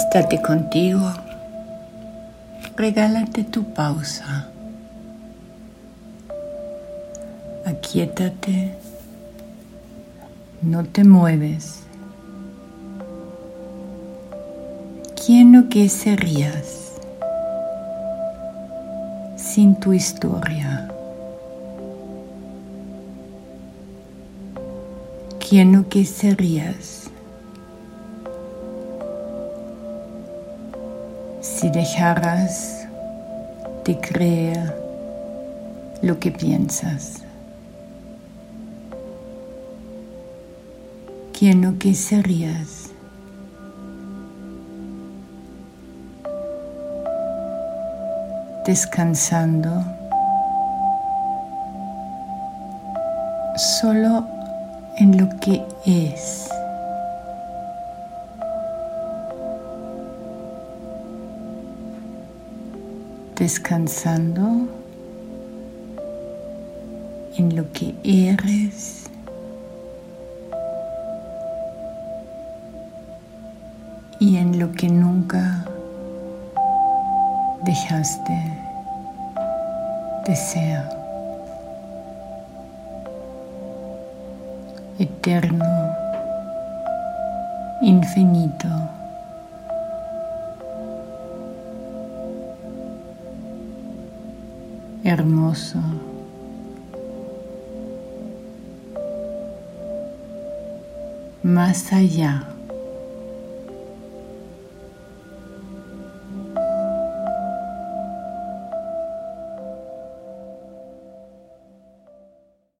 Estate contigo. Regálate tu pausa. Aquietate. No te mueves. ¿Quién o qué serías sin tu historia? ¿Quién o qué serías si dejaras de creer lo que piensas? ¿Quién o qué serías? descansando solo en lo que es. Descansando en lo que eres. Y en lo que nunca dejaste de ser eterno, infinito. Hermoso. Más allá